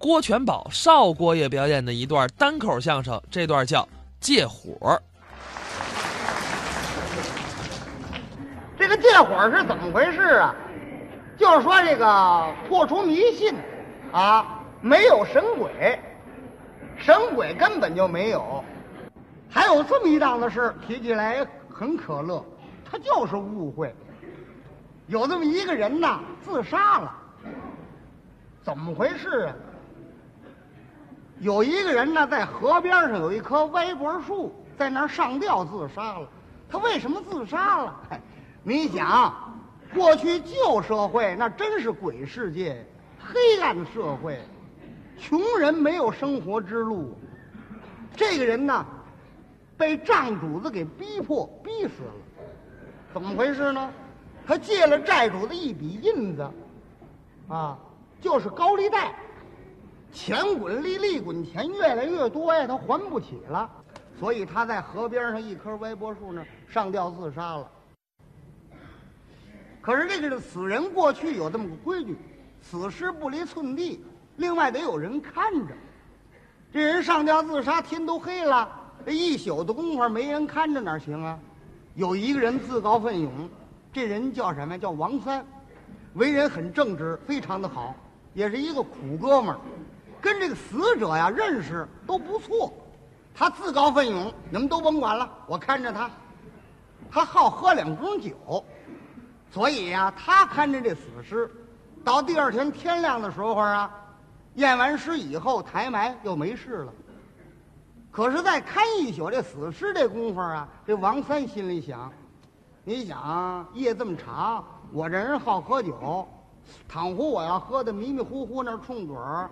郭全宝、邵郭爷表演的一段单口相声，这段叫《借火》。这个借火是怎么回事啊？就是说这个破除迷信啊，没有神鬼，神鬼根本就没有。还有这么一档子事，提起来很可乐，他就是误会。有这么一个人呐，自杀了，怎么回事啊？有一个人呢，在河边上有一棵歪脖树，在那儿上吊自杀了。他为什么自杀了？你想，过去旧社会那真是鬼世界，黑暗社会，穷人没有生活之路。这个人呢，被账主子给逼迫逼死了，怎么回事呢？他借了债主的一笔印子，啊，就是高利贷，钱滚利，利滚钱，越来越多呀，他还不起了，所以他在河边上一棵歪脖树那上吊自杀了。可是这个死人过去有这么个规矩，死尸不离寸地，另外得有人看着。这人上吊自杀，天都黑了，这一宿的功夫没人看着哪行啊？有一个人自告奋勇。这人叫什么？叫王三，为人很正直，非常的好，也是一个苦哥们儿，跟这个死者呀认识都不错。他自告奋勇，你们都甭管了，我看着他。他好喝两盅酒，所以呀，他看着这死尸，到第二天天亮的时候啊，验完尸以后抬埋又没事了。可是，在看一宿这死尸这功夫啊，这王三心里想。你想夜这么长，我这人好喝酒，倘乎我要喝的迷迷糊糊那冲盹儿，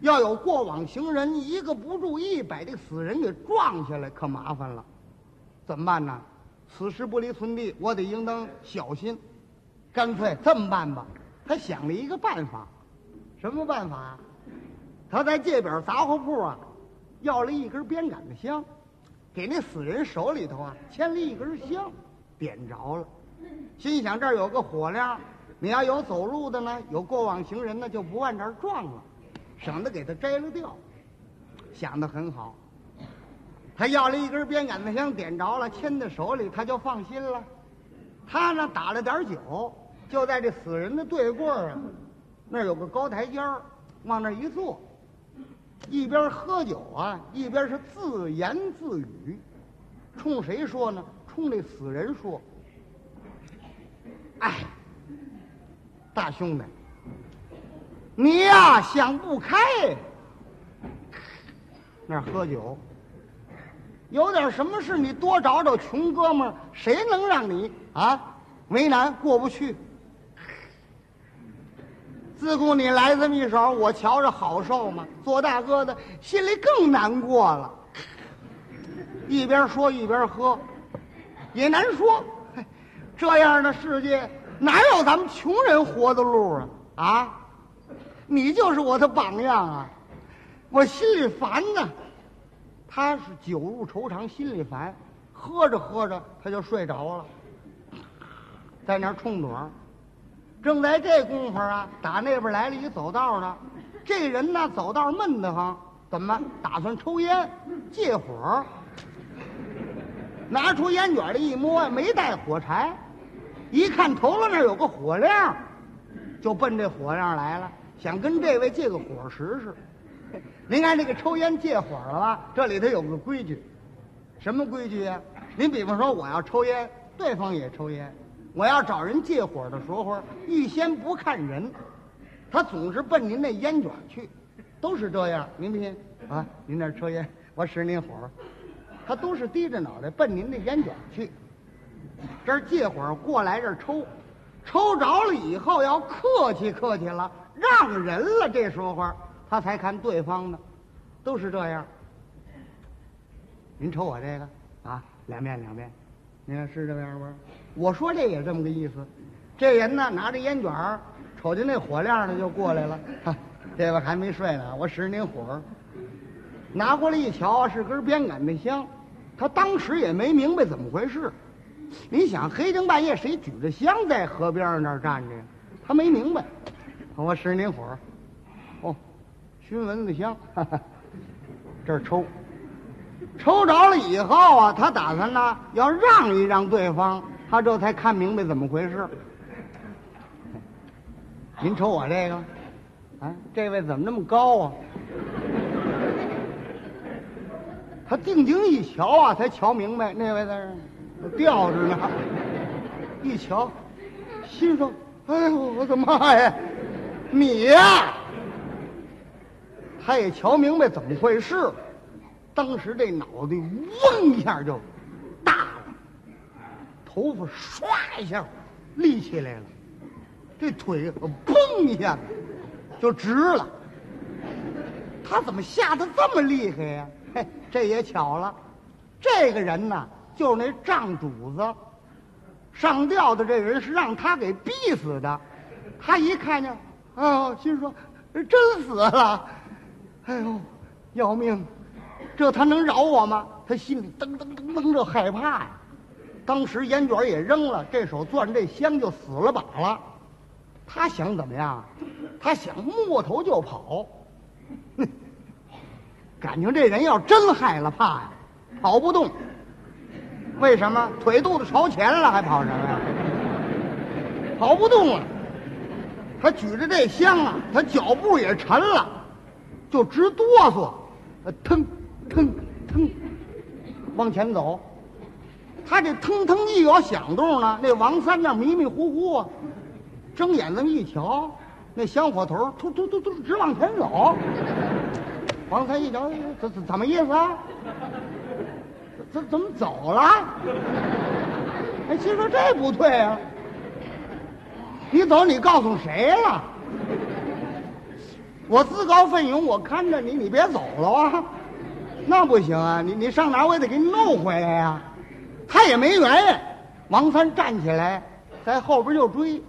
要有过往行人一个不注意把这死人给撞下来，可麻烦了。怎么办呢？此时不离寸地，我得应当小心。干脆这么办吧，他想了一个办法，什么办法？他在这边杂货铺啊，要了一根鞭杆的香，给那死人手里头啊牵了一根香。点着了，心想这儿有个火亮，你要有走路的呢，有过往行人呢，就不往这儿撞了，省得给他摘了掉。想的很好，他要了一根鞭杆子香，点着了，牵在手里，他就放心了。他呢打了点酒，就在这死人的对过啊，那有个高台阶儿，往那一坐，一边喝酒啊，一边是自言自语，冲谁说呢？冲那死人说：“哎，大兄弟，你呀想不开，那喝酒，有点什么事你多找找穷哥们儿，谁能让你啊为难过不去？自古你来这么一手，我瞧着好受吗？做大哥的心里更难过了。一边说一边喝。”也难说，这样的世界哪有咱们穷人活的路啊？啊，你就是我的榜样啊！我心里烦呢。他是酒入愁肠，心里烦，喝着喝着他就睡着了，在那儿冲盹儿。正在这功夫啊，打那边来了一走道的，这人呢走道闷得慌，怎么打算抽烟借火？拿出烟卷来一摸，没带火柴，一看头了那儿有个火亮，就奔这火亮来了，想跟这位借个火试试。您看这个抽烟借火了吧？这里头有个规矩，什么规矩呀？您比方说我要抽烟，对方也抽烟，我要找人借火的时候，预先不看人，他总是奔您那烟卷去，都是这样。您不信啊？您那抽烟，我使您火。他都是低着脑袋奔您那烟卷去，这儿借火过来这儿抽，抽着了以后要客气客气了，让人了，这时候他才看对方呢，都是这样。您瞅我这个啊，两遍两遍，您看是这样不？我说这也这么个意思。这人呢拿着烟卷瞅见那火亮的就过来了，这位还没睡呢，我使您火，拿过来一瞧是根鞭杆子香。他当时也没明白怎么回事，你想黑更半夜谁举着香在河边上那儿站着呀？他没明白。我使您火，哦，熏蚊子香，这儿抽，抽着了以后啊，他打算呢要让一让对方，他这才看明白怎么回事。您瞅我这个，啊，这位怎么那么高啊？他定睛一瞧啊，才瞧明白那位在这吊着呢。一瞧，心说：“哎呦，我的妈呀，你呀！”他也瞧明白怎么回事，当时这脑袋嗡一下就大了，头发唰一下立起来了，这腿砰一下子就直了。他怎么吓得这么厉害呀？嘿，这也巧了，这个人呢，就是那账主子。上吊的这人是让他给逼死的，他一看见，啊，心说真死了，哎呦，要命！这他能饶我吗？他心里噔噔噔噔这害怕呀。当时烟卷也扔了，这手攥这香就死了把了。他想怎么样？他想摸头就跑。哼，感情这人要真害了怕呀，跑不动。为什么腿肚子朝前了还跑什么呀？跑不动了。他举着这香啊，他脚步也沉了，就直哆嗦，腾腾腾往前走。他这腾腾一有响动呢，那王三那迷迷糊糊啊，睁眼这么一瞧，那香火头突突突突直往前走。王三一瞧，怎怎怎么意思啊？怎怎么走了？哎，心说这不对啊！你走，你告诉谁了？我自告奋勇，我看着你，你别走了啊！那不行啊！你你上哪，我也得给你弄回来呀！他也没原因。王三站起来，在后边就追，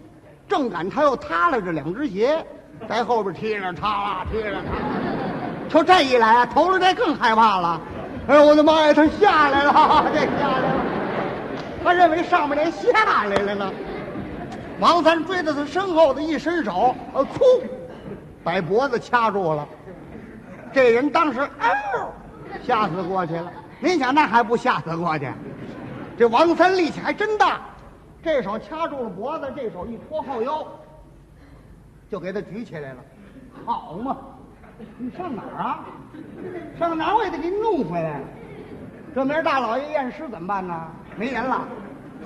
正赶他又塌了这两只鞋，在后边踢着他啦，踢着他。就这一来啊，头了这更害怕了。哎呦我的妈呀！他下来了，这下来了。他认为上面连下来了呢。王三追到他身后的一伸手，呃，哭，把脖子掐住了。这人当时嗷，吓死过去了。您想那还不吓死过去？这王三力气还真大，这手掐住了脖子，这手一托后腰，就给他举起来了。好嘛！你上哪儿啊？上哪儿我也得给你弄回来。这明儿大老爷验尸怎么办呢？没人了，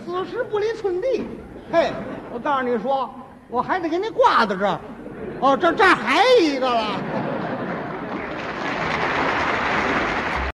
此时不离寸地。嘿，我告诉你说，我还得给你挂在这儿。哦，这这还一个了。